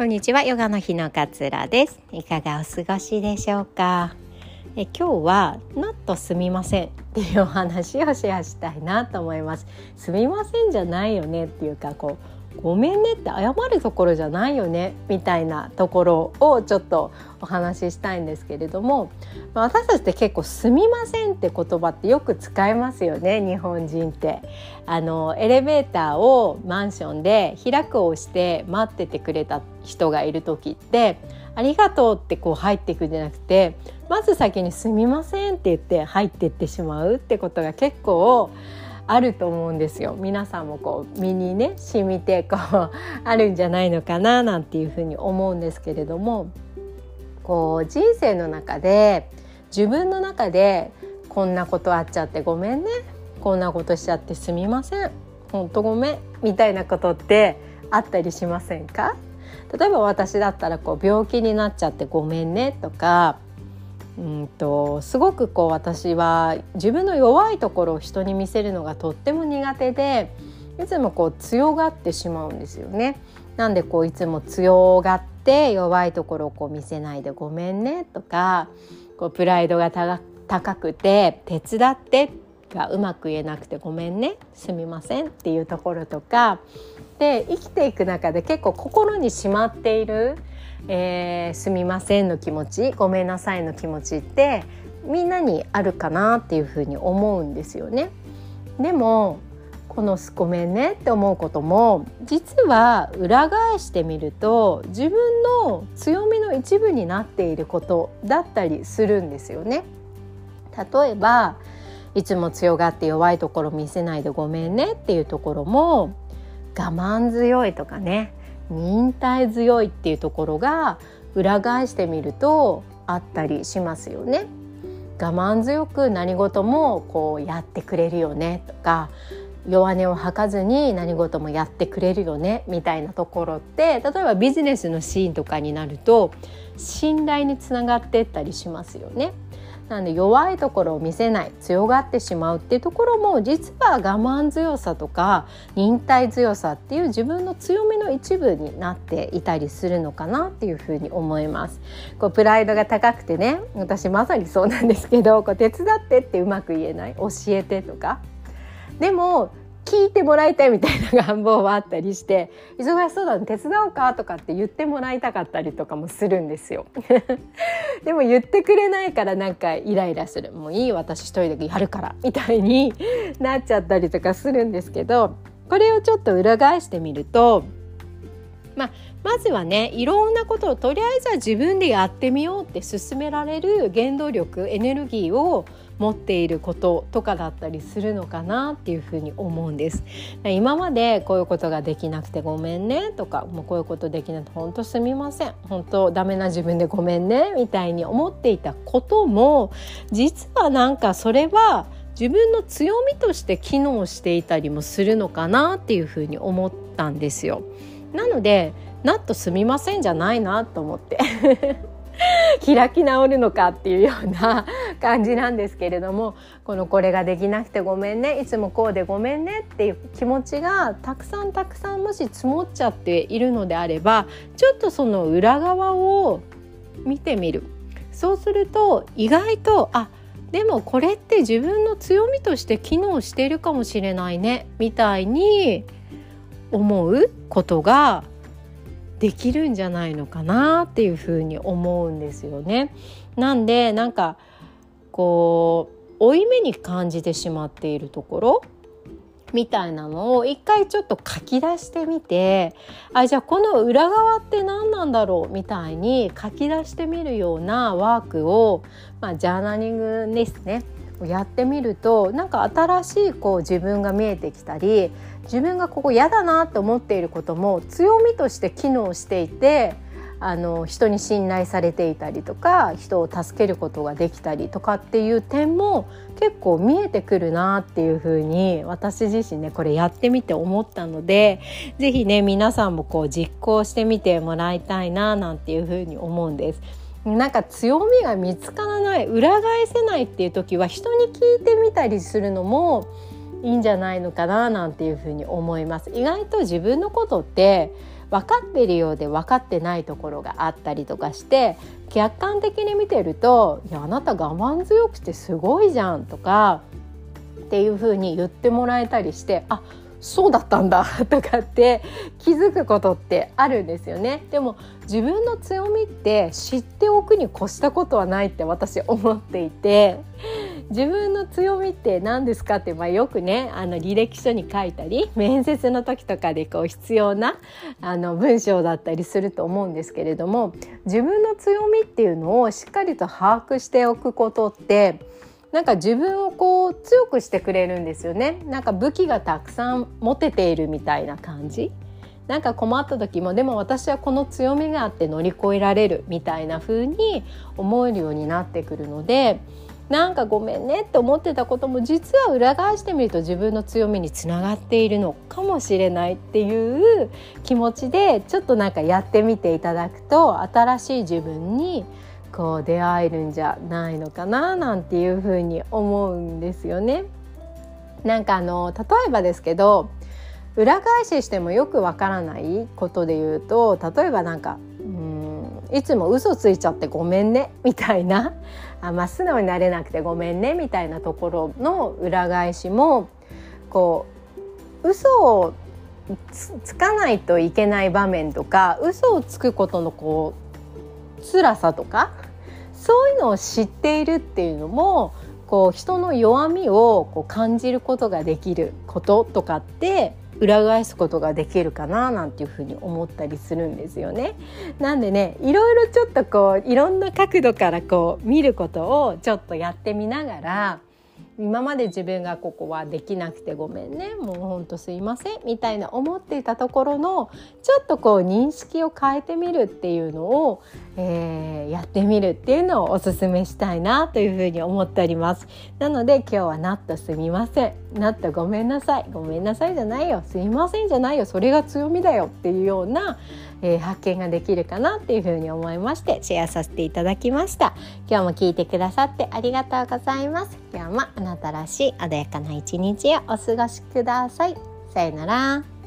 こんにちはヨガの日のかつらです。いかがお過ごしでしょうか？え今日はなんとすみませんっていうお話をシェアしたいなと思います。すみませんじゃないよねっていうかこうごめんねって謝るところじゃないよねみたいなところをちょっとお話ししたいんですけれども私たちって結構「すみません」って言葉ってよく使いますよね日本人って。あのエレベーターをマンションで開くを押して待っててくれた人がいる時って「ありがとう」ってこう入っていくんじゃなくてまず先に「すみません」って言って入ってってしまうってことが結構あると思うんですよ。皆さんもこう身にね染みてこうあるんじゃないのかななんていうふうに思うんですけれどもこう人生の中で自分の中でこんなことあっちゃってごめんね。こんなことしちゃってすみません。ほんとごめん。みたいなことってあったりしませんか？例えば私だったらこう病気になっちゃってごめんねとかうんとすごくこう私は自分の弱いところを人に見せるのがとっても苦手でいつもこう強がってしまうんですよね。なんでこういつも強がって弱いところをこう見せないでごめんねとかこうプライドが高くて手伝ってがうまく言えなくてごめんねすみませんっていうところとかで生きていく中で結構心にしまっているえー、すみませんの気持ちごめんなさいの気持ちってみんなにあるかなっていうふうに思うんですよね。でもこの「ごめんね」って思うことも実は裏返してみると自分の強みの一部になっていることだったりするんですよね。例えばいつも強がって弱いところ見せないでごめんねっていうところも我慢強いとかね忍耐強いっていうところが裏返してみるとあったりしますよね。我慢強く何事もこうやってくれるよねとか弱音を吐かずに何事もやってくれるよねみたいなところって例えばビジネスのシーンとかになると信頼につながってったりしますよね。なんで弱いところを見せない強がってしまうっていうところも実は我慢強さとか忍耐強さっていう自分の強みの一部になっていたりするのかなっていうふうに思います。こうプライドが高くてね私まさにそうなんですけどこう手伝ってってうまく言えない教えてとかでも聞いてもらいたいみたいな願望はあったりして忙しそうだね手伝おうかとかって言ってもらいたかったりとかもするんですよ。でも言ってくれないからなんかイライラする。もういい私一人でやるからみたいに なっちゃったりとかするんですけどこれをちょっと裏返してみるとまあ、まずはねいろんなことをとりあえずは自分でやってみようって進められる原動力エネルギーを持っていることとかだったりするのかなっていうふうに思うんです。今までこういうことができなくてごめんねとかもうこういうことできなくて本当すみません本当ダメな自分でごめんねみたいに思っていたことも実はなんかそれは自分の強みとして機能していたりもするのかなっていうふうに思ったんですよ。なので「なっとすみません」じゃないなと思って開き直るのかっていうような感じなんですけれどもこの「これができなくてごめんねいつもこうでごめんね」っていう気持ちがたくさんたくさんもし積もっちゃっているのであればちょっとその裏側を見てみる。そうすると意外とあでもこれって自分の強みとして機能しているかもしれないねみたいに思うことができるんじゃないのかなっていうふうに思うんですよね。なんでなんかこう負い目に感じてしまっているところみたいなのを一回ちょっと書き出してみてあじゃあこの裏側って何なんだろうみたいに書き出してみるようなワークを、まあ、ジャーナリングですねやってみるとなんか新しいこう自分が見えてきたり自分がここ嫌だなと思っていることも強みとして機能していてあの人に信頼されていたりとか人を助けることができたりとかっていう点も結構見えてくるなっていうふうに私自身ねこれやってみて思ったので是非ね皆さんもこう実行してみてもらいたいななんていうふうに思うんです。なんか強みが見つからない裏返せないっていう時は人に聞いてみたりするのもいいんじゃないのかななんていうふうに思います。意外と自分のことって分かってるようで分かってないところがあったりとかして客観的に見てると「いやあなた我慢強くてすごいじゃん」とかっていうふうに言ってもらえたりしてあそうだったんだとかって気づくことってあるんですよね。でも自分の強みって知っておくに越したことはないって私思っていて自分の強みって何ですかって、まあ、よくねあの履歴書に書いたり面接の時とかでこう必要なあの文章だったりすると思うんですけれども自分の強みっていうのをしっかりと把握しておくことってなんか自分をこう強くしてくれるんですよね。なんか武器がたくさん持てているみたいな感じ。なんか困った時もでも私はこの強みがあって乗り越えられるみたいな風に思えるようになってくるのでなんかごめんねって思ってたことも実は裏返してみると自分の強みにつながっているのかもしれないっていう気持ちでちょっとなんかやってみていただくと新しい自分にこう出会えるんじゃないのかななんていうふうに思うんですよね。なんかあの例えばですけど裏返ししてもよくわからないことで言うと例えばなんかいつも嘘ついちゃってごめんねみたいな。あ、まあ、素直になれなくてごめんねみたいなところの裏返しもこう嘘をつかないといけない場面とか嘘をつくことのこう辛さとかそういうのを知っているっていうのもこう人の弱みをこう感じることができることとかって裏返すことができるかななんていうふうに思ったりするんですよね。なんでねいろいろちょっとこういろんな角度からこう見ることをちょっとやってみながら今まで自分がここはできなくてごめんねもうほんとすいませんみたいな思っていたところのちょっとこう認識を変えてみるっていうのを、えー、やってみるっていうのをおすすめしたいなというふうに思っております。なので今日はなったすみません。なったごめんなさい。ごめんなさいじゃないよ。すいませんじゃないよ。それが強みだよっていうようなえー、発見ができるかなっていうふうに思いましてシェアさせていただきました。今日も聞いてくださってありがとうございます。今日もあなたらしい穏やかな一日をお過ごしください。さよなら。